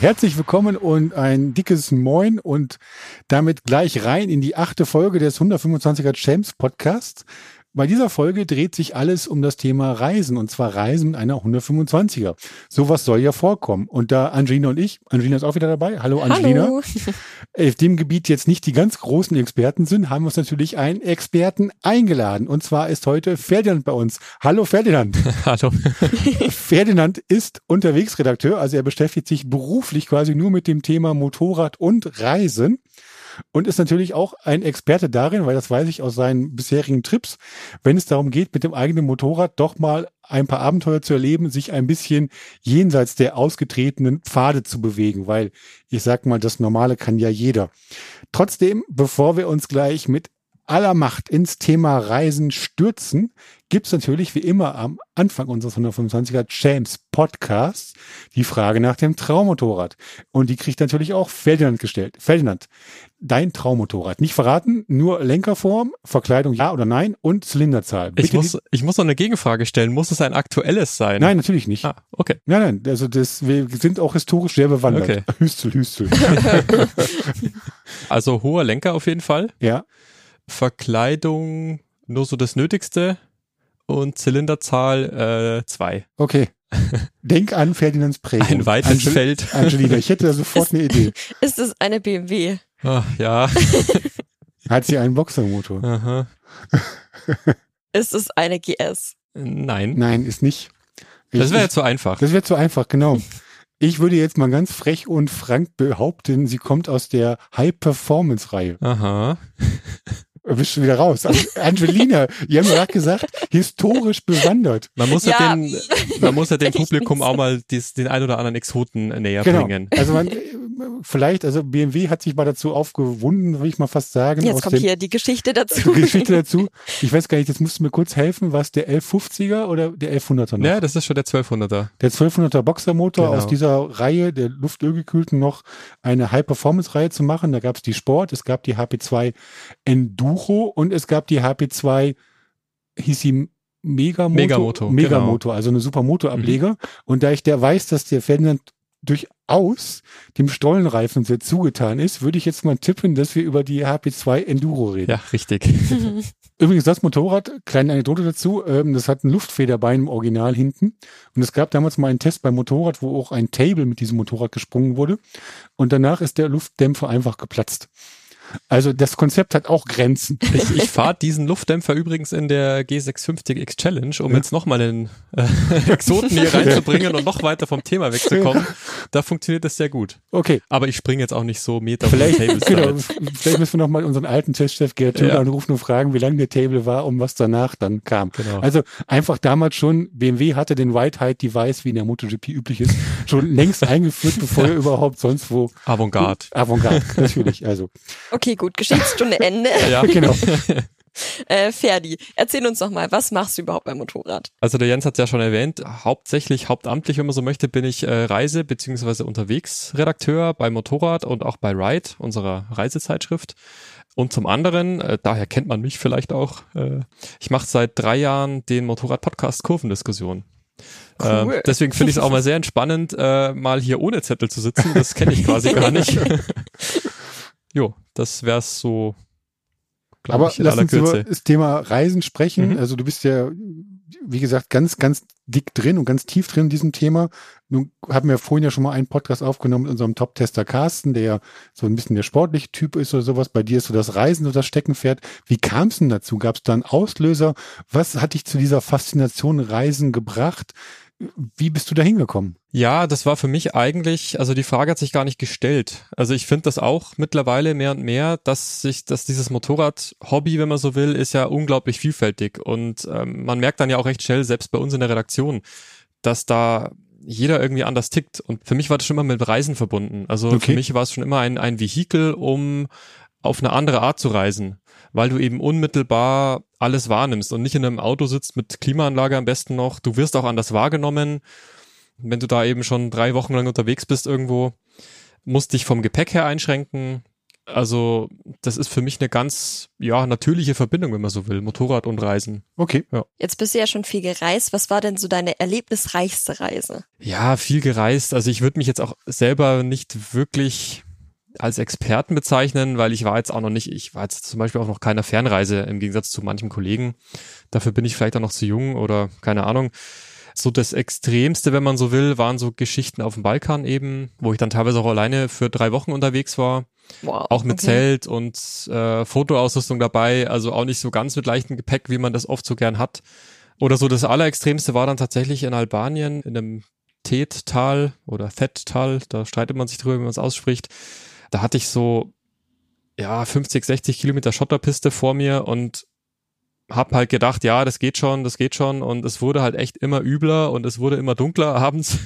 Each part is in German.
Herzlich willkommen und ein dickes Moin und damit gleich rein in die achte Folge des 125er Champs Podcasts. Bei dieser Folge dreht sich alles um das Thema Reisen und zwar Reisen einer 125er. Sowas soll ja vorkommen. Und da Angelina und ich, Angelina ist auch wieder dabei. Hallo Angelina. Hallo. Auf dem Gebiet jetzt nicht die ganz großen Experten sind, haben wir uns natürlich einen Experten eingeladen. Und zwar ist heute Ferdinand bei uns. Hallo Ferdinand. Hallo. Ferdinand ist Unterwegsredakteur, also er beschäftigt sich beruflich quasi nur mit dem Thema Motorrad und Reisen und ist natürlich auch ein Experte darin, weil das weiß ich aus seinen bisherigen Trips, wenn es darum geht, mit dem eigenen Motorrad doch mal ein paar Abenteuer zu erleben, sich ein bisschen jenseits der ausgetretenen Pfade zu bewegen, weil ich sag mal, das Normale kann ja jeder. Trotzdem, bevor wir uns gleich mit aller Macht ins Thema Reisen stürzen, gibt's natürlich wie immer am Anfang unseres 125er James Podcasts die Frage nach dem Traummotorrad. Und die kriegt natürlich auch Ferdinand gestellt. Ferdinand, dein Traummotorrad. Nicht verraten, nur Lenkerform, Verkleidung ja oder nein und Zylinderzahl. Ich muss, ich muss noch eine Gegenfrage stellen. Muss es ein aktuelles sein? Nein, natürlich nicht. Ah, okay. Nein, nein, also das, wir sind auch historisch sehr bewandert. Okay. Hüstel, Hüstel. Also hoher Lenker auf jeden Fall. ja, Verkleidung nur so das Nötigste und Zylinderzahl äh, zwei. okay. Denk an Ferdinands Prägung. Ein weites Angel Feld. Angelina, ich hätte da sofort eine Idee. Ist es eine BMW? Ah, ja. Hat sie einen Boxermotor? Aha. Ist es eine GS? Nein. Nein, ist nicht. Ich- Das wäre jetzt so einfach. Das wäre zu einfach, genau. Ich würde jetzt mal ganz frech und frank behaupten, sie kommt aus der High-Performance-Reihe. Aha. Bist schon wieder raus. An- Angelina, ihr habt gerade gesagt, historisch bewandert. Man muss ja, Ja, den, man muss ja dem Publikum auch mal dies, den ein oder anderen Exoten näher Genau. bringen. Also man, vielleicht, also BMW hat sich mal dazu aufgewunden, würde ich mal fast sagen. Jetzt aus kommt dem, hier die Geschichte dazu. die Geschichte dazu. Ich weiß gar nicht, jetzt musst du mir kurz helfen, was der 1150er oder der 1100er noch? Ja, das ist schon der 1200er. Der 1200er Boxermotor Genau. aus dieser Reihe der luftölgekühlten noch eine High-Performance-Reihe zu machen. Da gab es die Sport, es gab die HP2 Enduro und es gab die HP2, hieß sie Megamoto? Megamoto, Megamoto, also eine super Motorableger. Und da ich der weiß, dass der Ferdinand durchaus dem Stollenreifen sehr zugetan ist, würde ich jetzt mal tippen, dass wir über die HP2 Enduro reden. Ja, richtig. Übrigens, das Motorrad, kleine Anekdote dazu, ähm, das hat ein Luftfederbein im Original hinten. Und es gab damals mal einen Test beim Motorrad, wo auch ein Table mit diesem Motorrad gesprungen wurde. Und danach ist der Luftdämpfer einfach geplatzt. Also das Konzept hat auch Grenzen. Ich, ich fahre diesen Luftdämpfer übrigens in der G650X Challenge, um Ja. jetzt nochmal einen äh, Exoten hier reinzubringen und noch weiter vom Thema wegzukommen. Da funktioniert das sehr gut. Okay, Aber ich springe jetzt auch nicht so Meter vielleicht, Tables genau, vielleicht müssen wir noch mal unseren alten Testchef Gerd Höhler Ja. anrufen und fragen, wie lange der Table war und was danach dann kam. Genau. Also einfach damals schon, BMW hatte den White Height Device, wie in der MotoGP üblich ist, schon längst eingeführt, bevor er überhaupt sonst wo Avantgarde. Avantgarde, natürlich, also. Okay, gut, Geschichtsstunde Ende. Ja, Genau. Äh, Ferdi, erzähl uns doch mal, was machst du überhaupt beim Motorrad? Also der Jens hat ja schon erwähnt, hauptsächlich, hauptamtlich, wenn man so möchte, bin ich äh, Reise- bzw. Unterwegsredakteur bei Motorrad und auch bei Ride, unserer Reisezeitschrift. Und zum anderen, äh, daher kennt man mich vielleicht auch, äh, ich mache seit drei Jahren den Motorrad-Podcast Kurvendiskussion. Cool. Ähm, deswegen finde ich es auch mal sehr entspannend, äh, mal hier ohne Zettel zu sitzen. Das kenne ich quasi gar nicht. jo, das wär's so, Aber ich, lass uns über Kürze. das Thema Reisen sprechen. Mhm. Also du bist ja, wie gesagt, ganz, ganz dick drin und ganz tief drin in diesem Thema. Nun haben wir vorhin ja schon mal einen Podcast aufgenommen mit unserem Top-Tester Carsten, der ja so ein bisschen der sportliche Typ ist oder sowas. Bei dir ist so das Reisen so das Steckenpferd. Wie kam es denn dazu? Gab es da einen Auslöser? Was hat dich zu dieser Faszination Reisen gebracht? Wie bist du da hingekommen? Ja, das war für mich eigentlich, also die Frage hat sich gar nicht gestellt. Also ich finde das auch mittlerweile mehr und mehr, dass sich, dass dieses Motorrad-Hobby, wenn man so will, ist ja unglaublich vielfältig und ähm, man merkt dann ja auch recht schnell, selbst bei uns in der Redaktion, dass da jeder irgendwie anders tickt. Und für mich war das schon immer mit Reisen verbunden. Also Okay. für mich war es schon immer ein, ein Vehikel, um auf eine andere Art zu reisen, weil du eben unmittelbar alles wahrnimmst und nicht in einem Auto sitzt mit Klimaanlage am besten noch. Du wirst auch anders wahrgenommen. Wenn du da eben schon drei Wochen lang unterwegs bist irgendwo, musst dich vom Gepäck her einschränken. Also das ist für mich eine ganz ja natürliche Verbindung, wenn man so will, Motorrad und Reisen. Okay. Jetzt bist du ja schon viel gereist. Was war denn so deine erlebnisreichste Reise? Ja, viel gereist. Also ich würde mich jetzt auch selber nicht wirklich als Experten bezeichnen, weil ich war jetzt auch noch nicht, ich war jetzt zum Beispiel auch noch keiner Fernreise im Gegensatz zu manchem Kollegen. Dafür bin ich vielleicht auch noch zu jung oder keine Ahnung. So das Extremste, wenn man so will, waren so Geschichten auf dem Balkan eben, wo ich dann teilweise auch alleine für drei Wochen unterwegs war. Wow. Auch mit okay. Zelt und äh, Fotoausrüstung dabei, also auch nicht so ganz mit leichtem Gepäck, wie man das oft so gern hat. Oder so das Allerextremste war dann tatsächlich in Albanien, in einem Tet-Tal oder Thet-Tal, da streitet man sich drüber, wie man es ausspricht. Da hatte ich so, ja, 50, 60 Kilometer Schotterpiste vor mir und hab halt gedacht, ja, das geht schon, das geht schon und es wurde halt echt immer übler und es wurde immer dunkler abends.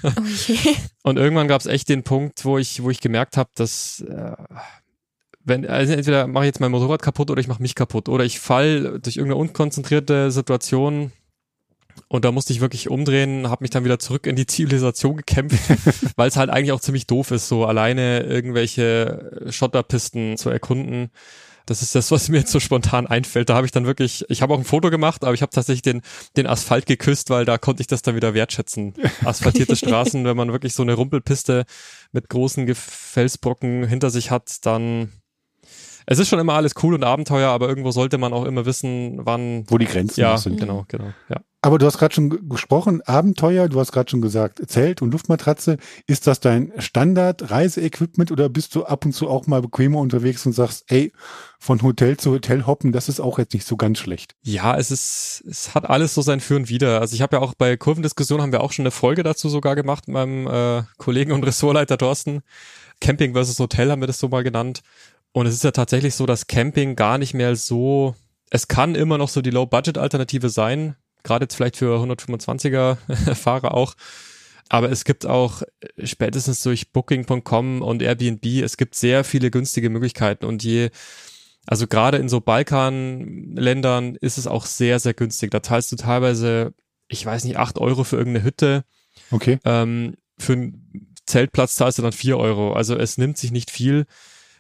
Je. Und irgendwann gab es echt den Punkt, wo ich, wo ich gemerkt habe, dass äh, wenn, also entweder mache ich jetzt mein Motorrad kaputt oder ich mache mich kaputt oder ich fall durch irgendeine unkonzentrierte Situation und da musste ich wirklich umdrehen, habe mich dann wieder zurück in die Zivilisation gekämpft, weil es halt eigentlich auch ziemlich doof ist, so alleine irgendwelche Schotterpisten zu erkunden. Das ist das, was mir jetzt so spontan einfällt. Da habe ich dann wirklich, ich habe auch ein Foto gemacht, aber ich habe tatsächlich den, den Asphalt geküsst, weil da konnte ich das dann wieder wertschätzen. Asphaltierte Straßen, wenn man wirklich so eine Rumpelpiste mit großen Felsbrocken hinter sich hat, dann es ist schon immer alles cool und Abenteuer, aber irgendwo sollte man auch immer wissen, wann. Wo die Grenzen Ja, sind. genau, genau, ja. Aber du hast gerade schon gesprochen, Abenteuer, du hast gerade schon gesagt, Zelt und Luftmatratze. Ist das dein Standard-Reiseequipment oder bist du ab und zu auch mal bequemer unterwegs und sagst, ey, von Hotel zu Hotel hoppen, das ist auch jetzt nicht so ganz schlecht. Ja, es ist, es hat alles so sein Für und Wider. Also ich habe ja auch bei Kurvendiskussion haben wir auch schon eine Folge dazu sogar gemacht mit meinem äh, Kollegen und Ressortleiter Thorsten. Camping versus Hotel haben wir das so mal genannt. Und es ist ja tatsächlich so, dass Camping gar nicht mehr so, es kann immer noch so die Low-Budget-Alternative sein, gerade jetzt vielleicht für 125er Fahrer auch. Aber es gibt auch äh, spätestens durch Booking.com und Airbnb, es gibt sehr viele günstige Möglichkeiten und je, also gerade in so Balkanländern ist es auch sehr, sehr günstig. Da zahlst du teilweise, ich weiß nicht, acht Euro für irgendeine Hütte. Okay. Ähm, für einen Zeltplatz zahlst du dann vier Euro. Also es nimmt sich nicht viel.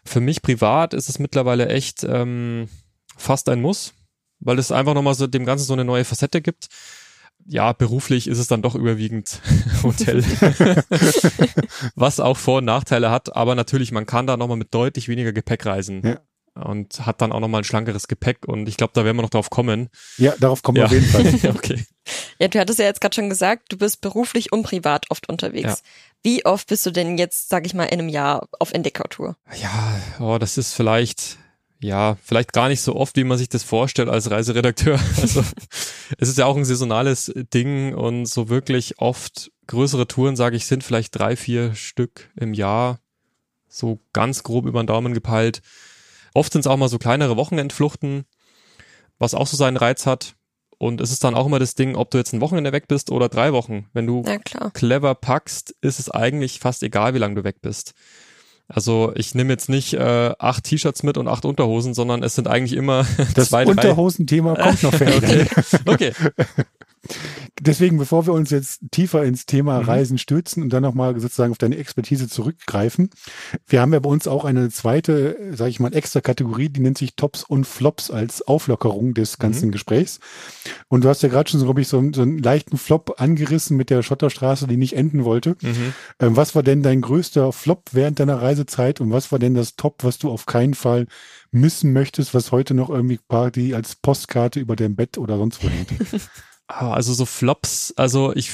Für mich privat ist es mittlerweile echt ähm, fast ein Muss, weil es einfach nochmal so dem Ganzen so eine neue Facette gibt. Ja, beruflich ist es dann doch überwiegend Hotel, was auch Vor- und Nachteile hat, aber natürlich, man kann da nochmal mit deutlich weniger Gepäck reisen. Ja. Und hat dann auch nochmal ein schlankeres Gepäck und ich glaube, da werden wir noch drauf kommen. Ja, darauf kommen wir Ja. auf jeden Fall. okay. Ja, du hattest ja jetzt gerade schon gesagt, du bist beruflich und privat oft unterwegs. Ja. Wie oft bist du denn jetzt, sag ich mal, in einem Jahr auf Entdeckertour? Ja, oh, das ist vielleicht, ja, vielleicht gar nicht so oft, wie man sich das vorstellt als Reiseredakteur. Also es ist ja auch ein saisonales Ding und so wirklich oft größere Touren, sage ich, sind vielleicht drei, vier Stück im Jahr. So ganz grob über den Daumen gepeilt. Oft sind es auch mal so kleinere Wochenendfluchten, was auch so seinen Reiz hat. Und es ist dann auch immer das Ding, ob du jetzt ein Wochenende weg bist oder drei Wochen. Wenn du clever packst, ist es eigentlich fast egal, wie lange du weg bist. Also ich nehme jetzt nicht äh, acht T-Shirts mit und acht Unterhosen, sondern es sind eigentlich immer Das zwei, drei. Unterhosenthema kommt noch fertig. Okay. okay. Deswegen, bevor wir uns jetzt tiefer ins Thema Mhm. Reisen stürzen und dann nochmal sozusagen auf deine Expertise zurückgreifen, wir haben ja bei uns auch eine zweite, sage ich mal, extra Kategorie, die nennt sich Tops und Flops als Auflockerung des ganzen Mhm. Gesprächs. Und du hast ja gerade schon, so, glaube ich, so, einen- so einen leichten Flop angerissen mit der Schotterstraße, die nicht enden wollte. Mhm. Ähm, was war denn dein größter Flop während deiner Reisezeit und was war denn das Top, was du auf keinen Fall missen möchtest, was heute noch irgendwie Party als Postkarte über deinem Bett oder sonst wo hängt? Ah, Also so Flops, also ich,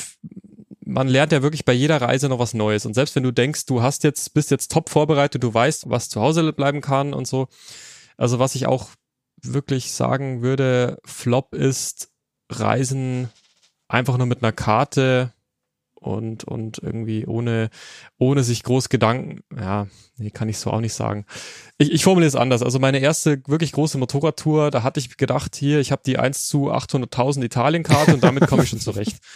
man lernt ja wirklich bei jeder Reise noch was Neues. Und selbst wenn du denkst, du hast jetzt, bist jetzt top vorbereitet, du weißt, was zu Hause bleiben kann und so. Also was ich auch wirklich sagen würde, Flop ist Reisen einfach nur mit einer Karte und, und irgendwie ohne, ohne sich groß Gedanken, ja, nee, kann ich so auch nicht sagen. Ich, ich formuliere es anders. Also meine erste wirklich große Motorradtour, da hatte ich gedacht, hier, ich habe die 1 zu 800.000 Italienkarte und damit komme ich schon zurecht.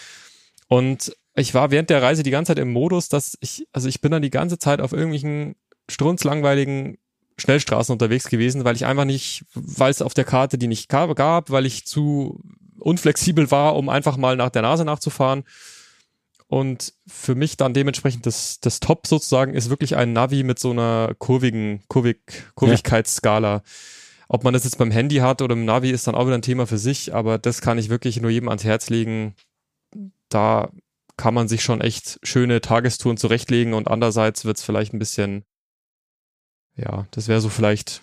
Und ich war während der Reise die ganze Zeit im Modus, dass ich, also ich bin dann die ganze Zeit auf irgendwelchen strunzlangweiligen Schnellstraßen unterwegs gewesen, weil ich einfach nicht, weil es auf der Karte die nicht gab, gab, weil ich zu unflexibel war, um einfach mal nach der Nase nachzufahren. Und für mich dann dementsprechend das, das Top sozusagen ist wirklich ein Navi mit so einer kurvigen, kurvig, Kurvigkeitsskala. Ob man das jetzt beim Handy hat oder im Navi ist dann auch wieder ein Thema für sich, aber das kann ich wirklich nur jedem ans Herz legen. Da kann man sich schon echt schöne Tagestouren zurechtlegen und andererseits wird es vielleicht ein bisschen, ja, das wäre so vielleicht,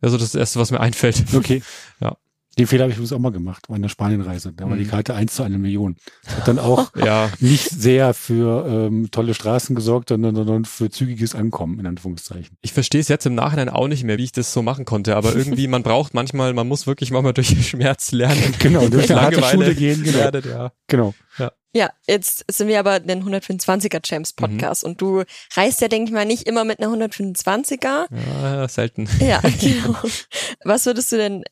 also das Erste, was mir einfällt. Okay. Ja. Den Fehler habe ich übrigens auch mal gemacht bei einer Spanienreise. Da war die Mhm. Karte 1 zu einer Million. Hat dann auch Ja, nicht sehr für ähm, tolle Straßen gesorgt, sondern, sondern für zügiges Ankommen, in Anführungszeichen. ich verstehe es jetzt im Nachhinein auch nicht mehr, wie ich das so machen konnte, aber irgendwie, man braucht manchmal, man muss wirklich manchmal durch Schmerz lernen. Genau, durch eine harte Langeweile Schule gehen, genau. lernen, ja. Genau. Ja, jetzt sind wir aber den 125er Champs Podcast und du reist ja, denke ich mal, nicht immer mit einer 125er. ja, selten. Ja, genau. Was würdest du denn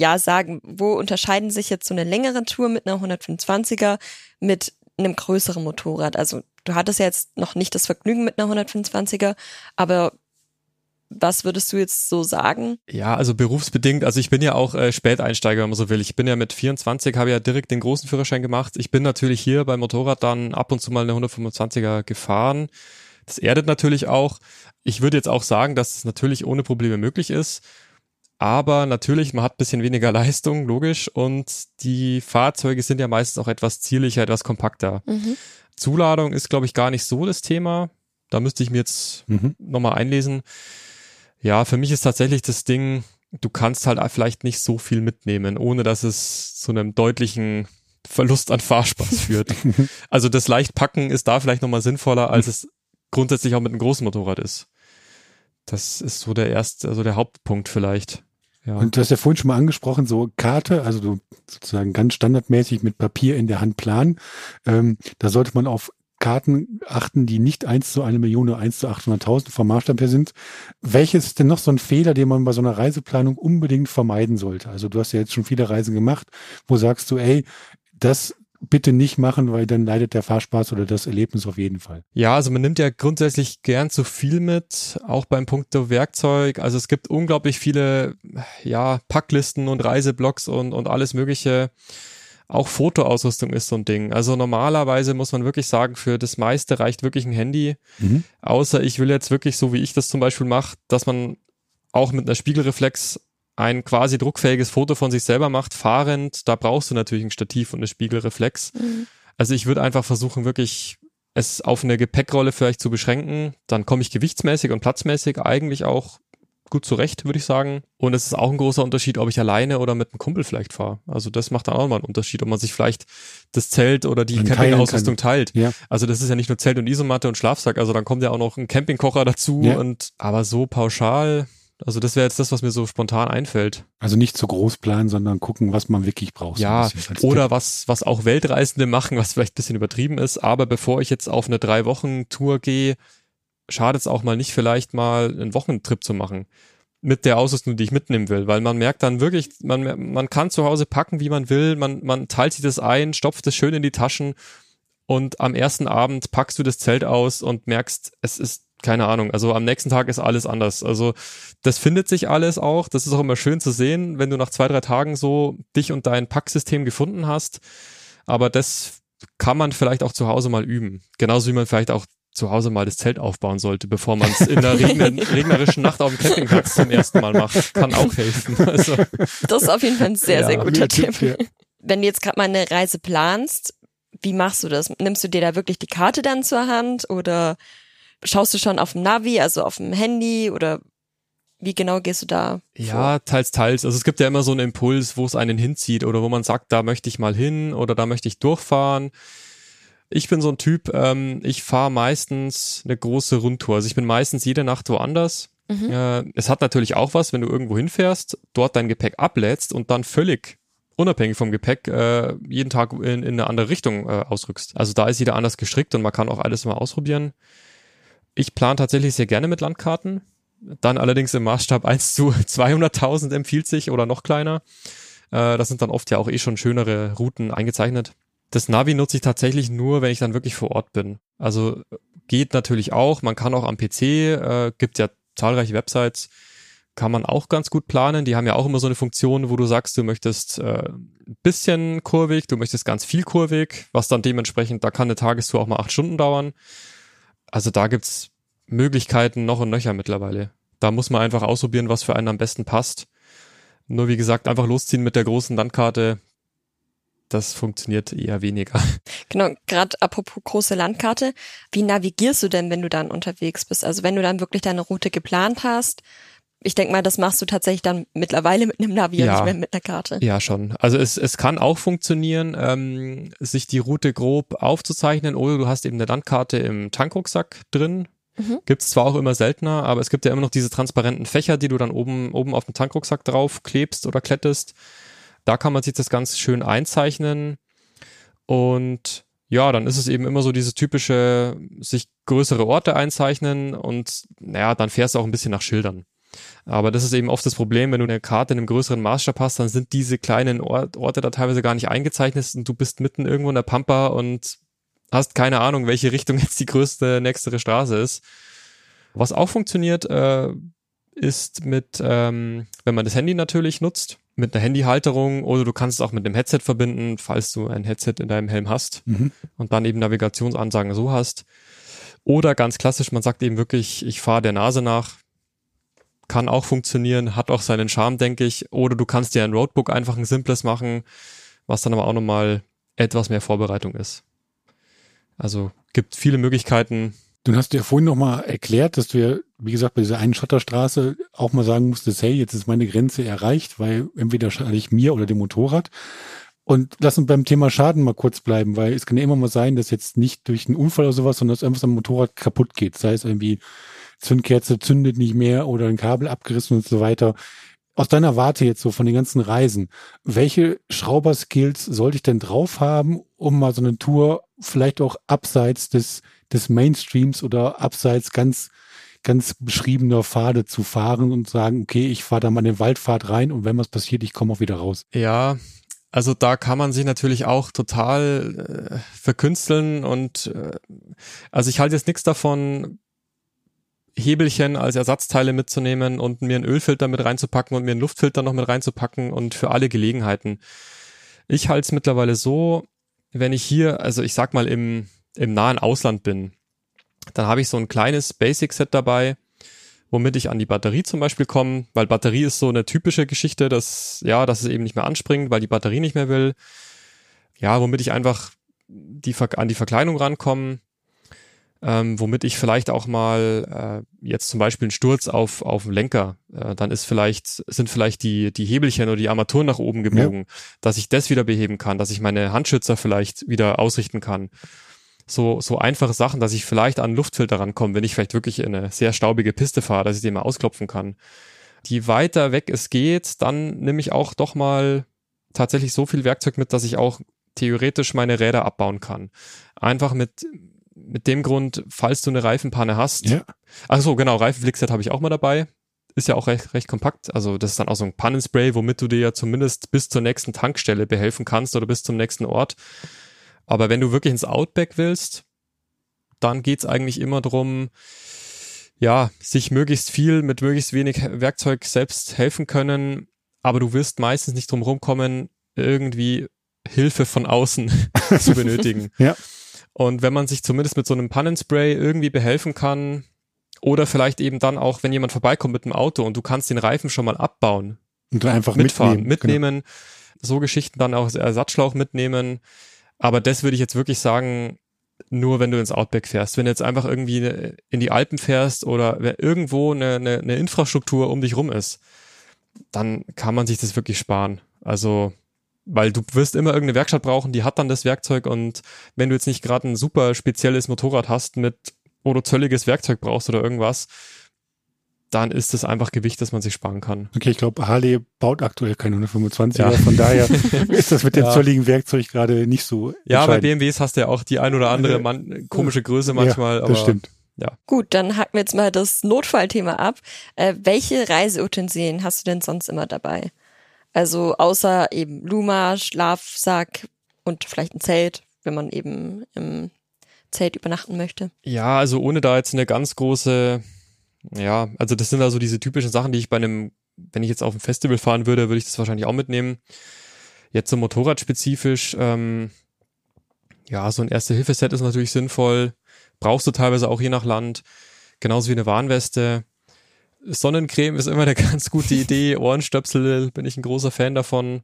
ja sagen, wo unterscheiden sich jetzt so eine längere Tour mit einer 125er mit einem größeren Motorrad? Also du hattest ja jetzt noch nicht das Vergnügen mit einer 125er, aber was würdest du jetzt so sagen? Ja, also berufsbedingt, also ich bin ja auch äh, Späteinsteiger, wenn man so will. Ich bin ja mit 24, habe ja direkt den großen Führerschein gemacht. Ich bin natürlich hier beim Motorrad dann ab und zu mal eine 125er gefahren. Das erdet natürlich auch. Ich würde jetzt auch sagen, dass es natürlich ohne Probleme möglich ist. Aber natürlich, man hat bisschen weniger Leistung, logisch. Und die Fahrzeuge sind ja meistens auch etwas zierlicher, etwas kompakter. Zuladung ist, glaube ich, gar nicht so das Thema. Da müsste ich mir jetzt Mhm. nochmal einlesen. Ja, für mich ist tatsächlich das Ding, du kannst halt vielleicht nicht so viel mitnehmen, ohne dass es zu einem deutlichen Verlust an Fahrspaß führt. also das leicht packen ist da vielleicht nochmal sinnvoller, als es grundsätzlich auch mit einem großen Motorrad ist. Das ist so der erste, also der Hauptpunkt vielleicht. Ja. Und du hast ja vorhin schon mal angesprochen, so Karte, also du sozusagen ganz standardmäßig mit Papier in der Hand planen. Ähm, da sollte man auf Karten achten, die nicht eins zu eine Million oder eins zu 800.000 vom Maßstab her sind. Welches ist denn noch so ein Fehler, den man bei so einer Reiseplanung unbedingt vermeiden sollte? Also du hast ja jetzt schon viele Reisen gemacht, wo sagst du, ey, das bitte nicht machen, weil dann leidet der Fahrspaß oder das Erlebnis auf jeden Fall. Ja, also man nimmt ja grundsätzlich gern zu viel mit, auch beim Punkt Werkzeug. Also es gibt unglaublich viele, ja, Packlisten und Reiseblogs und, und alles mögliche. Auch Fotoausrüstung ist so ein Ding. Also normalerweise muss man wirklich sagen, für das meiste reicht wirklich ein Handy. Mhm. Außer ich will jetzt wirklich, so wie ich das zum Beispiel mache, dass man auch mit einer Spiegelreflex ein quasi druckfähiges Foto von sich selber macht, fahrend, da brauchst du natürlich ein Stativ und eine Spiegelreflex. Also ich würde einfach versuchen, wirklich es auf eine Gepäckrolle vielleicht zu beschränken. Dann komme ich gewichtsmäßig und platzmäßig eigentlich auch gut zurecht, würde ich sagen. Und es ist auch ein großer Unterschied, ob ich alleine oder mit einem Kumpel vielleicht fahre. Also das macht dann auch mal einen Unterschied, ob man sich vielleicht das Zelt oder die Campingausrüstung teilt. Ja. Also das ist ja nicht nur Zelt und Isomatte und Schlafsack, also dann kommt ja auch noch ein Campingkocher dazu Ja. und aber so pauschal, also das wäre jetzt das, was mir so spontan einfällt. Also nicht zu groß planen, sondern gucken, was man wirklich braucht. so Ja, als oder was, was auch Weltreisende machen, was vielleicht ein bisschen übertrieben ist, aber bevor ich jetzt auf eine drei Wochen Tour gehe, schadet es auch mal nicht, vielleicht mal einen Wochentrip zu machen. Mit der Ausrüstung, die ich mitnehmen will, weil man merkt dann wirklich, man, man kann zu Hause packen, wie man will, man, man teilt sich das ein, stopft es schön in die Taschen und am ersten Abend packst du das Zelt aus und merkst, es ist keine Ahnung, also am nächsten Tag ist alles anders. Also das findet sich alles auch. Das ist auch immer schön zu sehen, wenn du nach zwei, drei Tagen so dich und dein Packsystem gefunden hast. Aber das kann man vielleicht auch zu Hause mal üben. Genauso wie man vielleicht auch zu Hause mal das Zelt aufbauen sollte, bevor man es in regner regnerischen Nacht auf dem Campingplatz zum ersten Mal macht. Kann auch helfen. Also, Das ist auf jeden Fall ein sehr, Ja, sehr guter guter Tipp. Tipp, ja. Wenn du jetzt gerade mal eine Reise planst, wie machst du das? Nimmst du dir da wirklich die Karte dann zur Hand oder schaust du schon auf dem Navi, also auf dem Handy oder wie genau gehst du da? ja, teils, teils. Also es gibt ja immer so einen Impuls, wo es einen hinzieht oder wo man sagt, da möchte ich mal hin oder da möchte ich durchfahren. Ich bin so ein Typ, ähm, ich fahre meistens eine große Rundtour. Also ich bin meistens jede Nacht woanders. Äh, es hat natürlich auch was, wenn du irgendwo hinfährst, dort dein Gepäck ablädst und dann völlig unabhängig vom Gepäck äh, jeden Tag in, in eine andere Richtung äh, ausrückst. Also da ist jeder anders gestrickt und man kann auch alles mal ausprobieren. Ich plane tatsächlich sehr gerne mit Landkarten. Dann allerdings im Maßstab 1 zu 200.000 empfiehlt sich oder noch kleiner. Äh, das sind dann oft ja auch eh schon schönere Routen eingezeichnet. Das Navi nutze ich tatsächlich nur, wenn ich dann wirklich vor Ort bin. Also geht natürlich auch. Man kann auch am PC, äh, gibt ja zahlreiche Websites, kann man auch ganz gut planen. Die haben ja auch immer so eine Funktion, wo du sagst, du möchtest äh, ein bisschen kurvig, du möchtest ganz viel kurvig, was dann dementsprechend, da kann eine Tagestour auch mal acht Stunden dauern. Also da gibt's Möglichkeiten noch und nöcher mittlerweile. Da muss man einfach ausprobieren, was für einen am besten passt. Nur wie gesagt, einfach losziehen mit der großen Landkarte, das funktioniert eher weniger. Genau, gerade apropos große Landkarte, wie navigierst du denn, wenn du dann unterwegs bist? Also wenn du dann wirklich deine Route geplant hast, ich denke mal, das machst du tatsächlich dann mittlerweile mit einem Navi, ja, nicht mehr mit einer Karte. Ja, schon. Also es, es kann auch funktionieren, ähm, sich die Route grob aufzuzeichnen oder du hast eben eine Landkarte im Tankrucksack drin. Mhm. Gibt es zwar auch immer seltener, aber es gibt ja immer noch diese transparenten Fächer, die du dann oben, oben auf den Tankrucksack drauf klebst oder klettest. Da kann man sich das ganz schön einzeichnen. Und ja, dann ist es eben immer so diese typische, sich größere Orte einzeichnen und naja, dann fährst du auch ein bisschen nach Schildern. Aber das ist eben oft das Problem, wenn du eine Karte in einem größeren Maßstab hast, dann sind diese kleinen Ort, Orte da teilweise gar nicht eingezeichnet und du bist mitten irgendwo in der Pampa und hast keine Ahnung, welche Richtung jetzt die größte, nächstere Straße ist. Was auch funktioniert, äh, ist mit, ähm, wenn man das Handy natürlich nutzt, mit einer Handyhalterung oder du kannst es auch mit dem Headset verbinden, falls du ein Headset in deinem Helm hast mhm. und dann eben Navigationsansagen so hast. Oder ganz klassisch, man sagt eben wirklich, ich fahre der Nase nach. Kann auch funktionieren, hat auch seinen Charme, denke ich. Oder du kannst dir ein Roadbook einfach ein simples machen, was dann aber auch nochmal etwas mehr Vorbereitung ist. Also gibt viele Möglichkeiten, Du hast ja vorhin nochmal erklärt, dass du ja, wie gesagt, bei dieser einen Schotterstraße auch mal sagen musstest, hey, jetzt ist meine Grenze erreicht, weil entweder schade ich mir oder dem Motorrad. Und lass uns beim Thema Schaden mal kurz bleiben, weil es kann ja immer mal sein, dass jetzt nicht durch einen Unfall oder sowas, sondern dass irgendwas am Motorrad kaputt geht. Sei es irgendwie Zündkerze zündet nicht mehr oder ein Kabel abgerissen und so weiter. Aus deiner Warte jetzt so von den ganzen Reisen, welche Schrauberskills sollte ich denn drauf haben, um mal so eine Tour vielleicht auch abseits des des Mainstreams oder abseits ganz, ganz beschriebener Pfade zu fahren und sagen, okay, ich fahre da mal in den Waldpfad rein und wenn was passiert, ich komme auch wieder raus. Ja, also da kann man sich natürlich auch total äh, verkünsteln und äh, also ich halte jetzt nichts davon, Hebelchen als Ersatzteile mitzunehmen und mir einen Ölfilter mit reinzupacken und mir einen Luftfilter noch mit reinzupacken und für alle Gelegenheiten. Ich halte es mittlerweile so, wenn ich hier, also ich sag mal im im nahen Ausland bin, dann habe ich so ein kleines Basic-Set dabei, womit ich an die Batterie zum Beispiel komme, weil Batterie ist so eine typische Geschichte, dass, ja, dass es eben nicht mehr anspringt, weil die Batterie nicht mehr will. Ja, womit ich einfach die, an die Verkleidung rankomme, ähm, womit ich vielleicht auch mal äh, jetzt zum Beispiel einen Sturz auf auf dem Lenker, äh, dann ist vielleicht sind vielleicht die die Hebelchen oder die Armaturen nach oben gebogen, ja. dass ich das wieder beheben kann, dass ich meine Handschützer vielleicht wieder ausrichten kann so, so einfache Sachen, dass ich vielleicht an Luftfilter rankomme, wenn ich vielleicht wirklich in eine sehr staubige Piste fahre, dass ich den mal ausklopfen kann. Je weiter weg es geht, dann nehme ich auch doch mal tatsächlich so viel Werkzeug mit, dass ich auch theoretisch meine Räder abbauen kann. Einfach mit, mit dem Grund, falls du eine Reifenpanne hast. Ja. Ach so, genau, Reifenflixset habe ich auch mal dabei. Ist ja auch recht, recht kompakt. Also das ist dann auch so ein Pannenspray, womit du dir ja zumindest bis zur nächsten Tankstelle behelfen kannst oder bis zum nächsten Ort. Aber wenn du wirklich ins Outback willst, dann geht's eigentlich immer drum, ja, sich möglichst viel mit möglichst wenig Werkzeug selbst helfen können, aber du wirst meistens nicht drum rumkommen, irgendwie Hilfe von außen zu benötigen. ja. Und wenn man sich zumindest mit so einem Pannenspray irgendwie behelfen kann, oder vielleicht eben dann auch, wenn jemand vorbeikommt mit dem Auto und du kannst den Reifen schon mal abbauen. Und einfach mitfahren, mitnehmen. mitnehmen genau. so Geschichten dann auch als Ersatzschlauch mitnehmen. Aber das würde ich jetzt wirklich sagen, nur wenn du ins Outback fährst. Wenn du jetzt einfach irgendwie in die Alpen fährst oder irgendwo eine, eine, eine Infrastruktur um dich rum ist, dann kann man sich das wirklich sparen. Also, weil du wirst immer irgendeine Werkstatt brauchen, die hat dann das Werkzeug und wenn du jetzt nicht gerade ein super spezielles Motorrad hast mit, du zölliges Werkzeug brauchst oder irgendwas, dann ist es einfach Gewicht, das man sich sparen kann. Okay, ich glaube, Harley baut aktuell keine 125er, ja. von daher ist das mit dem ja. zolligen Werkzeug gerade nicht so. Ja, bei BMWs hast du ja auch die ein oder andere man komische Größe manchmal. Ja, das aber, stimmt. Ja. Gut, dann hacken wir jetzt mal das Notfallthema ab. Äh, welche Reiseutensilien hast du denn sonst immer dabei? Also außer eben Luma, Schlafsack und vielleicht ein Zelt, wenn man eben im Zelt übernachten möchte. Ja, also ohne da jetzt eine ganz große Ja, also das sind also diese typischen Sachen, die ich bei einem, wenn ich jetzt auf ein Festival fahren würde, würde ich das wahrscheinlich auch mitnehmen. Jetzt so Motorradspezifisch, ähm, ja, so ein Erste-Hilfe-Set ist natürlich sinnvoll. Brauchst du teilweise auch je nach Land. Genauso wie eine Warnweste. Sonnencreme ist immer eine ganz gute Idee. Ohrenstöpsel bin ich ein großer Fan davon.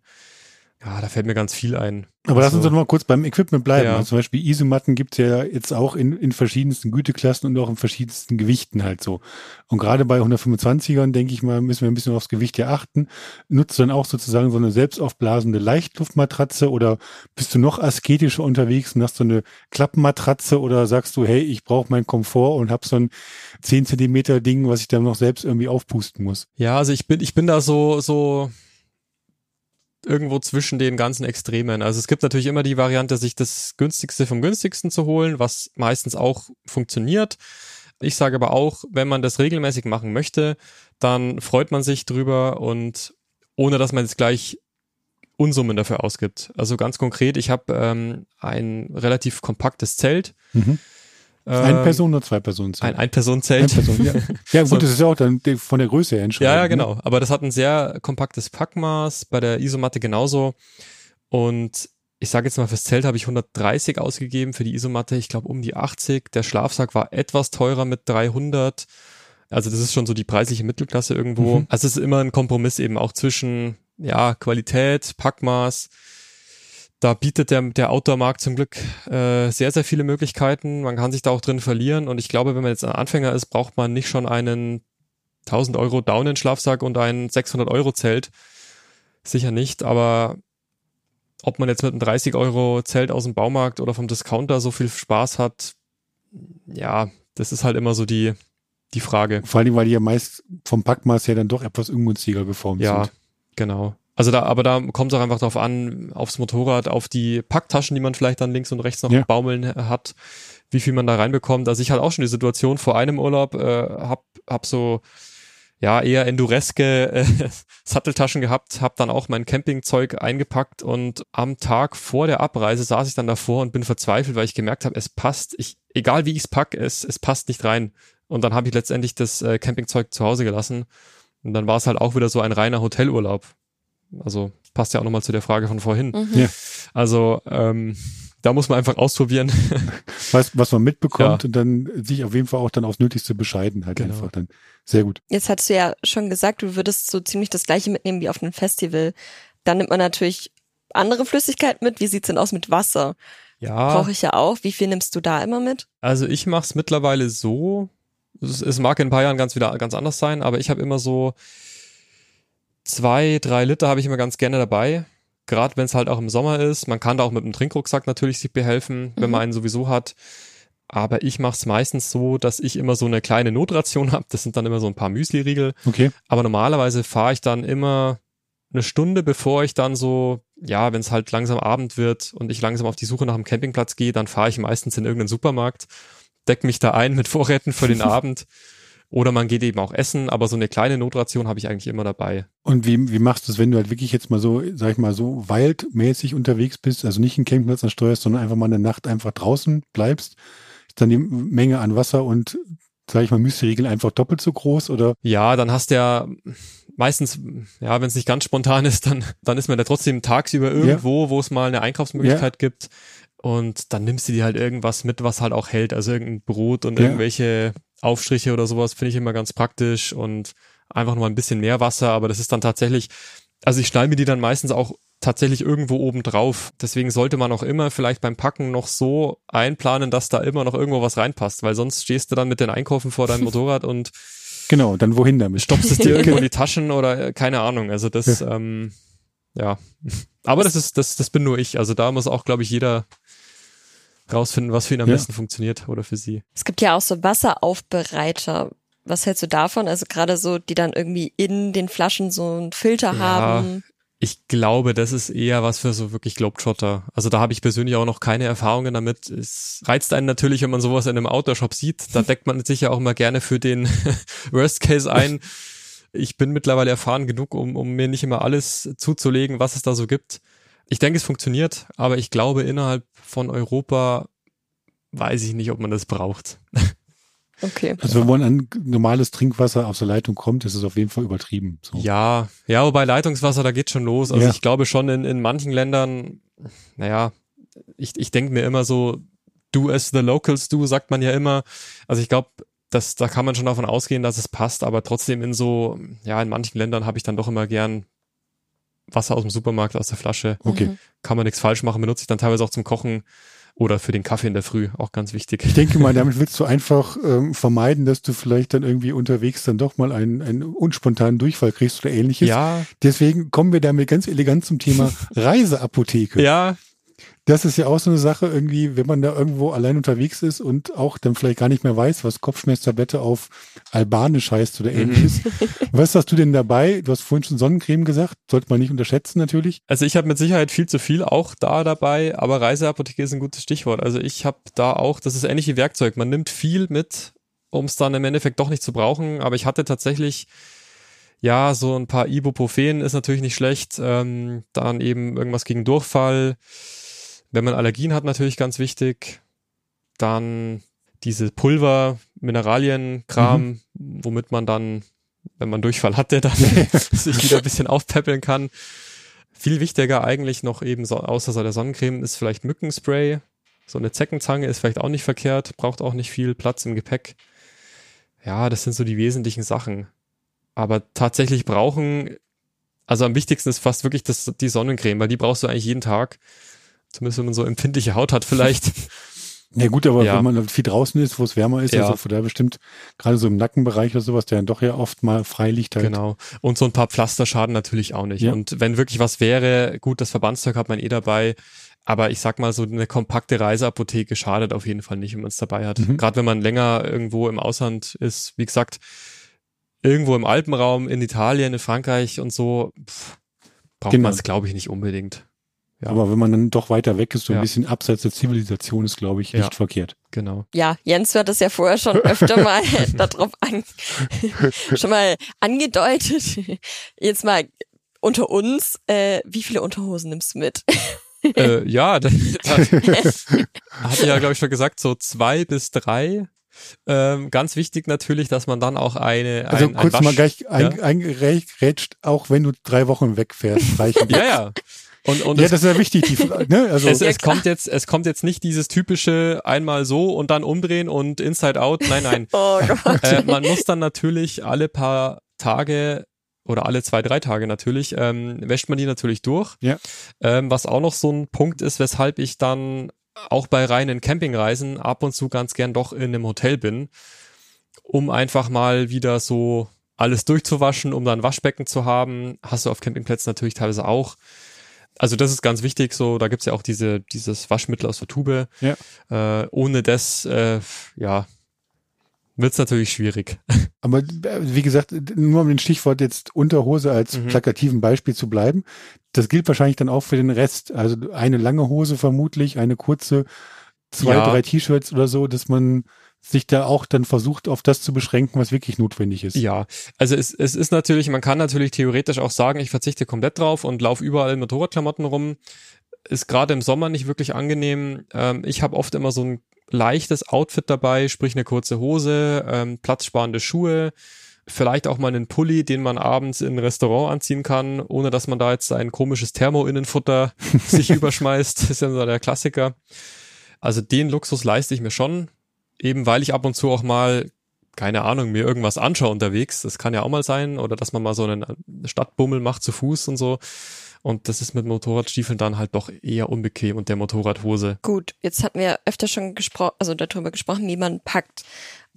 Ja, da fällt mir ganz viel ein. Aber lass uns doch noch mal kurz beim Equipment bleiben. Ja. Also zum Beispiel Isomatten gibt's ja jetzt auch in, in verschiedensten Güteklassen und auch in verschiedensten Gewichten halt so. Und gerade bei 125ern, denke ich mal, müssen wir ein bisschen aufs Gewicht hier achten. Nutzt du dann auch sozusagen so eine selbstaufblasende Leichtluftmatratze oder bist du noch asketischer unterwegs und hast so eine Klappmatratze oder sagst du, hey, ich brauche meinen Komfort und hab so ein 10 Zentimeter Ding, was ich dann noch selbst irgendwie aufpusten muss? Ja, also ich bin, ich bin da so, so irgendwo zwischen den ganzen Extremen. Also es gibt natürlich immer die Variante, sich das günstigste vom günstigsten zu holen, was meistens auch funktioniert. Ich sage aber auch, wenn man das regelmäßig machen möchte, dann freut man sich drüber und ohne dass man jetzt gleich Unsummen dafür ausgibt. Also ganz konkret, ich habe ähm, ein relativ kompaktes Zelt. Mhm. Eine Ähm, Person oder zwei Personen? Ein Ein-Personen-Zelt. Eine Person, ja. ja, gut, So. das ist ja auch dann von der Größe her entscheidend. Ja, ja, ne? genau. Aber das hat ein sehr kompaktes Packmaß, bei der Isomatte genauso. Und ich sage jetzt mal, fürs Zelt habe ich 130 ausgegeben, für die Isomatte, ich glaube um die 80. Der Schlafsack war etwas teurer mit 300. Also das ist schon so die preisliche Mittelklasse irgendwo. Mhm. Also es ist immer ein Kompromiss eben auch zwischen ja Qualität, Packmaß. Da bietet der, der Outdoor-Markt zum Glück äh, sehr, sehr viele Möglichkeiten. Man kann sich da auch drin verlieren. Und ich glaube, wenn man jetzt ein Anfänger ist, braucht man nicht schon einen 1000 Euro Daunenschlafsack und ein 600 Euro Zelt. Sicher nicht, aber ob man jetzt mit einem 30 Euro Zelt aus dem Baumarkt oder vom Discounter so viel Spaß hat, ja, das ist halt immer so die, die Frage. Vor allem, weil die ja meist vom Packmaß her dann doch etwas ungünstiger geformt Ja, sind. genau. Also da, aber da kommt es auch einfach drauf an, aufs Motorrad, auf die Packtaschen, die man vielleicht dann links und rechts noch Ja. baumeln hat, wie viel man da reinbekommt. Also ich hatte auch schon die Situation vor einem Urlaub, äh, hab, hab so ja eher endureske äh, Satteltaschen gehabt, hab dann auch mein Campingzeug eingepackt und am Tag vor der Abreise saß ich dann davor und bin verzweifelt, weil ich gemerkt habe, es passt, ich, egal wie ich es pack, es, es passt nicht rein. Und dann habe ich letztendlich das äh, Campingzeug zu Hause gelassen. Und dann war es halt auch wieder so ein reiner Hotelurlaub. Also passt ja auch nochmal zu der Frage von vorhin. Mhm. Ja. Also ähm, da muss man einfach ausprobieren. Was, was man mitbekommt Ja. und dann sich auf jeden Fall auch dann aufs Nötigste bescheiden halt Genau. einfach dann. Sehr gut. Jetzt hattest du ja schon gesagt, du würdest so ziemlich das gleiche mitnehmen wie auf einem Festival. Dann nimmt man natürlich andere Flüssigkeit mit. Wie sieht's denn aus mit Wasser? ja, Brauche ich ja auch. Wie viel nimmst du da immer mit? also ich mache es mittlerweile so. Es, es mag in ein paar Jahren ganz wieder ganz anders sein, aber ich habe immer so zwei, drei Liter habe ich immer ganz gerne dabei. Gerade wenn es halt auch im Sommer ist. Man kann da auch mit einem Trinkrucksack natürlich sich behelfen, wenn Mhm. man einen sowieso hat. Aber ich mache es meistens so, dass ich immer so eine kleine Notration habe. Das sind dann immer so ein paar Müsli-Riegel. Okay. Aber normalerweise fahre ich dann immer eine Stunde, bevor ich dann so, ja, wenn es halt langsam Abend wird und ich langsam auf die Suche nach einem Campingplatz gehe, dann fahre ich meistens in irgendeinen Supermarkt, deck mich da ein mit Vorräten für den Abend. Oder man geht eben auch essen, aber so eine kleine Notration habe ich eigentlich immer dabei. Und wie, wie machst du es, wenn du halt wirklich jetzt mal so, sag ich mal, so waldmäßig unterwegs bist, also nicht einen Campingplatz ansteuerst, sondern einfach mal eine Nacht einfach draußen bleibst? Ist dann die Menge an Wasser und, sag ich mal, Müsli-Riegel einfach doppelt so groß oder? Ja, dann hast du ja meistens, ja, wenn es nicht ganz spontan ist, dann, dann ist man ja trotzdem tagsüber irgendwo, wo es mal eine Einkaufsmöglichkeit gibt. Und dann nimmst du dir halt irgendwas mit, was halt auch hält. Also irgendein Brot und Ja. irgendwelche Aufstriche oder sowas finde ich immer ganz praktisch und einfach nur mal ein bisschen mehr Wasser. Aber das ist dann tatsächlich, also ich schneide mir die dann meistens auch tatsächlich irgendwo oben drauf. Deswegen sollte man auch immer vielleicht beim Packen noch so einplanen, dass da immer noch irgendwo was reinpasst, weil sonst stehst du dann mit den Einkaufen vor deinem Motorrad und Genau, dann wohin damit? stopfst es dir irgendwo in die Taschen oder äh, keine Ahnung. Also das, ähm, ja. Aber das ist, das, das bin nur ich. Also da muss auch, glaube ich, jeder rausfinden, was für ihn am Ja. besten funktioniert oder für sie. Es gibt ja auch so Wasseraufbereiter. Was hältst du davon? Also gerade so, die dann irgendwie in den Flaschen so einen Filter Ja. haben. Ich glaube, das ist eher was für so wirklich Globetrotter. Also da habe ich persönlich auch noch keine Erfahrungen damit. Es reizt einen natürlich, wenn man sowas in einem Outdoor-Shop sieht. Da deckt man sich ja auch mal gerne für den Worst Case ein. Ich bin mittlerweile erfahren genug, um, um mir nicht immer alles zuzulegen, was es da so gibt. Ich denke, es funktioniert, aber ich glaube, innerhalb von Europa weiß ich nicht, ob man das braucht. Okay. Also wenn man an normales Trinkwasser aus der Leitung kommt, ist es auf jeden Fall übertrieben. So. Ja, ja, wobei Leitungswasser, da geht schon los. Also Ja. ich glaube schon in, in manchen Ländern, naja, ich, ich denke mir immer so, do as the locals do, sagt man ja immer. Also ich glaube, das, da kann man schon davon ausgehen, dass es passt, aber trotzdem in so, ja, in manchen Ländern habe ich dann doch immer gern Wasser aus dem Supermarkt, aus der Flasche. Okay. Mhm. Kann man nichts falsch machen, benutze ich dann teilweise auch zum Kochen oder für den Kaffee in der Früh, auch ganz wichtig. Ich denke mal, damit willst du einfach ähm, vermeiden, dass du vielleicht dann irgendwie unterwegs dann doch mal einen, einen unspontanen Durchfall kriegst oder ähnliches. Ja, Deswegen kommen wir damit ganz elegant zum Thema Reiseapotheke. ja, Das ist ja auch so eine Sache irgendwie, wenn man da irgendwo allein unterwegs ist und auch dann vielleicht gar nicht mehr weiß, was Kopfschmerztablette auf Albanisch heißt oder ähnliches. Was hast du denn dabei? Du hast vorhin schon Sonnencreme gesagt, sollte man nicht unterschätzen natürlich. Also ich habe mit Sicherheit viel zu viel auch da dabei, aber Reiseapotheke ist ein gutes Stichwort. Also ich habe da auch, das ist ähnlich wie Werkzeug. Man nimmt viel mit, um es dann im Endeffekt doch nicht zu brauchen. Aber ich hatte tatsächlich, ja, so ein paar Ibuprofen ist natürlich nicht schlecht. Ähm, dann eben irgendwas gegen Durchfall. Wenn man Allergien hat, natürlich ganz wichtig. Dann diese Pulver, Mineralienkram, womit man dann, wenn man Durchfall hatte, dann sich wieder ein bisschen aufpäppeln kann. Viel wichtiger eigentlich noch eben so, außer so der Sonnencreme ist vielleicht Mückenspray. So eine Zeckenzange ist vielleicht auch nicht verkehrt, braucht auch nicht viel Platz im Gepäck. Ja, das sind so die wesentlichen Sachen. Aber tatsächlich brauchen, also am wichtigsten ist fast wirklich das, die Sonnencreme, weil die brauchst du eigentlich jeden Tag. Zumindest wenn man so empfindliche Haut hat vielleicht. Ja gut, aber Ja. wenn man viel draußen ist, wo es wärmer ist, Ja. also von daher bestimmt gerade so im Nackenbereich oder sowas, der dann doch ja oft mal frei liegt halt. Genau. Und so ein paar Pflaster schaden natürlich auch nicht. Ja. Und wenn wirklich was wäre, gut, das Verbandszeug hat man eh dabei. Aber ich sag mal, so eine kompakte Reiseapotheke schadet auf jeden Fall nicht, wenn man es dabei hat. Mhm. Gerade wenn man länger irgendwo im Ausland ist, wie gesagt, irgendwo im Alpenraum, in Italien, in Frankreich und so, pff, braucht Genau. man es, glaube ich, nicht unbedingt. Ja. Aber wenn man dann doch weiter weg ist, so ein Ja. bisschen abseits der Zivilisation ist, glaube ich, Ja. nicht verkehrt. Genau. Ja, Jens hat es ja vorher schon öfter mal darauf an, schon mal angedeutet. Jetzt mal unter uns, äh, wie viele Unterhosen nimmst du mit? äh, ja, da, da hatte ich ja, glaube ich, schon gesagt, so zwei bis drei. Ähm, ganz wichtig natürlich, dass man dann auch eine. Also ein, ein kurz Wasch- mal gleich ein, ja? eingerätscht, auch wenn du drei Wochen wegfährst, reichen. Ja, ja. Und, und ja, es, das ist ja wichtig. Die, ne? also, es, es kommt jetzt, es kommt jetzt nicht dieses typische einmal so und dann umdrehen und inside out. Nein, nein. Oh Gott. äh, man muss dann natürlich alle paar Tage oder alle zwei, drei Tage natürlich, ähm, wäscht man die natürlich durch. Ja. Ähm, was auch noch so ein Punkt ist, weshalb ich dann auch bei reinen Campingreisen ab und zu ganz gern doch in einem Hotel bin, um einfach mal wieder so alles durchzuwaschen, um dann ein Waschbecken zu haben. Hast du auf Campingplätzen natürlich teilweise auch. Also das ist ganz wichtig, so da gibt's ja auch diese, dieses Waschmittel aus der Tube. Ja. Äh, ohne das, äh, ja, wird's natürlich schwierig. aber äh, wie gesagt, nur um den Stichwort jetzt Unterhose als Mhm. plakativen Beispiel zu bleiben, das gilt wahrscheinlich dann auch für den Rest. Also eine lange Hose vermutlich, eine kurze, zwei, Ja. drei T-Shirts oder so, dass man sich da auch dann versucht, auf das zu beschränken, was wirklich notwendig ist. Ja, also es, es ist natürlich, man kann natürlich theoretisch auch sagen, ich verzichte komplett drauf und laufe überall in Motorradklamotten rum. Ist gerade im Sommer nicht wirklich angenehm. Ähm, ich habe oft immer so ein leichtes Outfit dabei, sprich eine kurze Hose, ähm, platzsparende Schuhe, vielleicht auch mal einen Pulli, den man abends in ein Restaurant anziehen kann, ohne dass man da jetzt ein komisches Thermo-Innenfutter sich überschmeißt. Das ist ja so der Klassiker. Also den Luxus leiste ich mir schon, eben weil ich ab und zu auch mal keine Ahnung, mir irgendwas anschaue unterwegs. Das kann ja auch mal sein. Oder dass man mal so einen Stadtbummel macht zu Fuß und so. Und das ist mit Motorradstiefeln dann halt doch eher unbequem und der Motorradhose. Gut, jetzt hatten wir öfter schon gesprochen, also darüber gesprochen, wie man packt.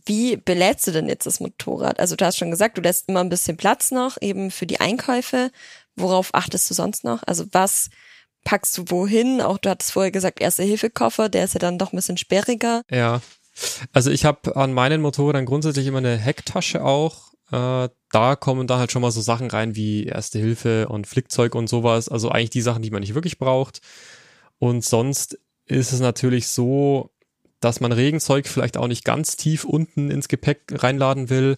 Wie belädst du denn jetzt das Motorrad? Also du hast schon gesagt, du lässt immer ein bisschen Platz noch, eben für die Einkäufe. Worauf achtest du sonst noch? Also was packst du wohin? Auch du hattest vorher gesagt, Erste-Hilfe-Koffer, der ist ja dann doch ein bisschen sperriger. Ja. Also ich habe an meinen Motorrädern grundsätzlich immer eine Hecktasche auch. Äh, da kommen dann halt schon mal so Sachen rein wie Erste Hilfe und Flickzeug und sowas. Also eigentlich die Sachen, die man nicht wirklich braucht. Und sonst ist es natürlich so, dass man Regenzeug vielleicht auch nicht ganz tief unten ins Gepäck reinladen will.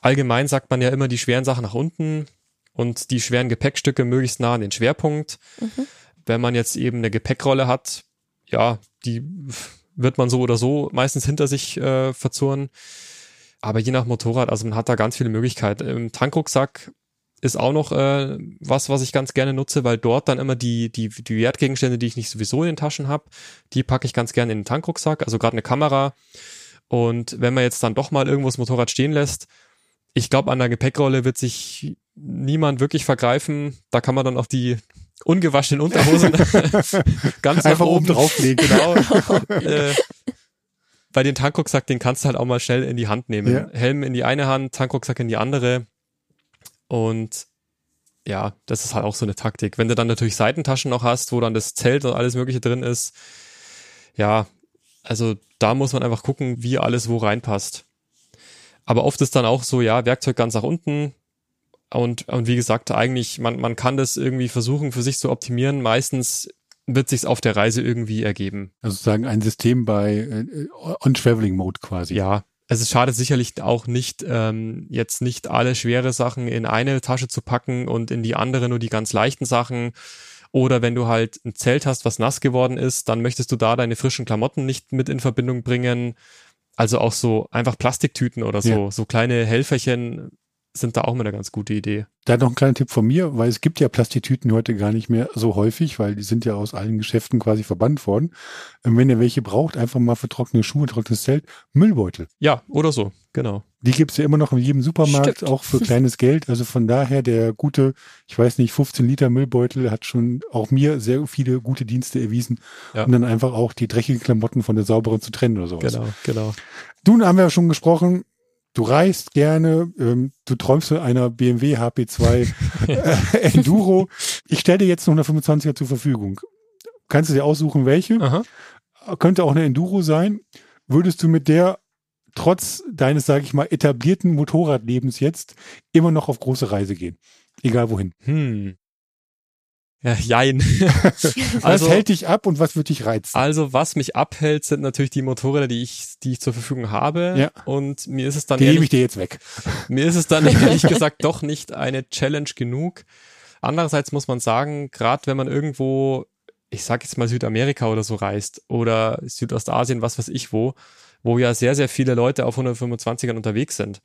Allgemein sagt man ja immer die schweren Sachen nach unten und die schweren Gepäckstücke möglichst nah an den Schwerpunkt. Wenn man jetzt eben eine Gepäckrolle hat, ja, die wird man so oder so meistens hinter sich äh, verzurren. Aber je nach Motorrad, also man hat da ganz viele Möglichkeiten. Im Tankrucksack ist auch noch äh, was, was ich ganz gerne nutze, weil dort dann immer die, die, die Wertgegenstände, die ich nicht sowieso in den Taschen habe, die packe ich ganz gerne in den Tankrucksack. Also gerade eine Kamera. Und wenn man jetzt dann doch mal irgendwo das Motorrad stehen lässt, ich glaube, an der Gepäckrolle wird sich niemand wirklich vergreifen. Da kann man dann auch die ungewaschenen Unterhosen ganz einfach oben drauflegen. Genau. äh, bei den Tankrucksack, den kannst du halt auch mal schnell in die Hand nehmen. Ja. Helm in die eine Hand, Tankrucksack in die andere. Und ja, das ist halt auch so eine Taktik. Wenn du dann natürlich Seitentaschen noch hast, wo dann das Zelt und alles Mögliche drin ist, ja, also da muss man einfach gucken, wie alles wo reinpasst. Aber oft ist dann auch so, ja, Werkzeug ganz nach unten. Und, und wie gesagt, eigentlich, man, man kann das irgendwie versuchen, für sich zu optimieren. Meistens wird sich's auf der Reise irgendwie ergeben. Also sagen ein System bei äh, On-Traveling-Mode quasi. Ja, also es schadet sicherlich auch nicht, ähm, jetzt nicht alle schwere Sachen in eine Tasche zu packen und in die andere nur die ganz leichten Sachen. Oder wenn du halt ein Zelt hast, was nass geworden ist, dann möchtest du da deine frischen Klamotten nicht mit in Verbindung bringen. Also auch so einfach Plastiktüten oder so, ja. so kleine Helferchen sind da auch mal eine ganz gute Idee. Da noch ein kleiner Tipp von mir, weil es gibt ja Plastiktüten heute gar nicht mehr so häufig, weil die sind ja aus allen Geschäften quasi verbannt worden. Und wenn ihr welche braucht, einfach mal für trockene Schuhe, trockenes Zelt, Müllbeutel. Ja, oder so, genau. Die gibt's ja immer noch in jedem Supermarkt, Stimmt. auch für kleines Geld. Also von daher, der gute, ich weiß nicht, 15 Liter Müllbeutel hat schon auch mir sehr viele gute Dienste erwiesen, ja. um dann einfach auch die dreckigen Klamotten von der sauberen zu trennen oder sowas. Genau, genau. Nun haben wir ja schon gesprochen, du reist gerne, ähm, du träumst von einer BMW HP2 äh, Enduro. Ich stelle dir jetzt noch eine 25er zur Verfügung. Kannst du dir aussuchen, welche? Aha. Könnte auch eine Enduro sein. Würdest du mit der trotz deines, sage ich mal, etablierten Motorradlebens jetzt immer noch auf große Reise gehen? Egal wohin. Hm. Ja, jein. was also, hält dich ab und was wird dich reizen? Also, was mich abhält, sind natürlich die Motorräder, die ich, die ich zur Verfügung habe. Ja. Und mir ist es dann. Die nehme ich dir jetzt weg. Mir ist es dann ehrlich gesagt doch nicht eine Challenge genug. Andererseits muss man sagen, gerade wenn man irgendwo, ich sag jetzt mal Südamerika oder so reist oder Südostasien, was weiß ich wo, wo ja sehr, sehr viele Leute auf 125ern unterwegs sind.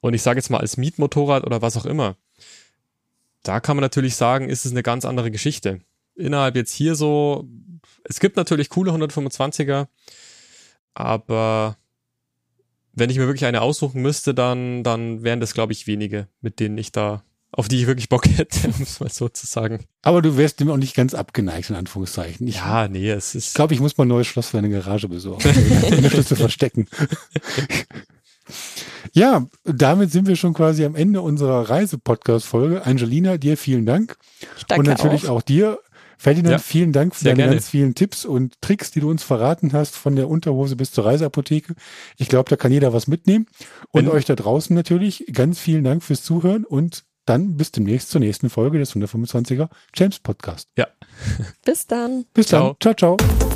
Und ich sage jetzt mal als Mietmotorrad oder was auch immer da kann man natürlich sagen, ist es eine ganz andere Geschichte. Innerhalb jetzt hier so, es gibt natürlich coole 125er, aber wenn ich mir wirklich eine aussuchen müsste, dann, dann wären das, glaube ich, wenige, mit denen ich da, auf die ich wirklich Bock hätte, um es mal so zu sagen. Aber du wärst dem auch nicht ganz abgeneigt, in Anführungszeichen. Ich, ja, nee, es ist. Ich glaube, ich muss mal ein neues Schloss für eine Garage besorgen, um den Schlüssel verstecken. Ja, damit sind wir schon quasi am Ende unserer Reise-Podcast-Folge. Angelina, dir vielen Dank. Ich danke und natürlich auch, auch dir. Ferdinand, ja, vielen Dank für deine gerne. ganz vielen Tipps und Tricks, die du uns verraten hast, von der Unterhose bis zur Reiseapotheke. Ich glaube, da kann jeder was mitnehmen. Und Wenn, euch da draußen natürlich ganz vielen Dank fürs Zuhören und dann bis demnächst zur nächsten Folge des 125er James Podcast. Ja. Bis dann. Bis dann. Ciao, ciao. ciao.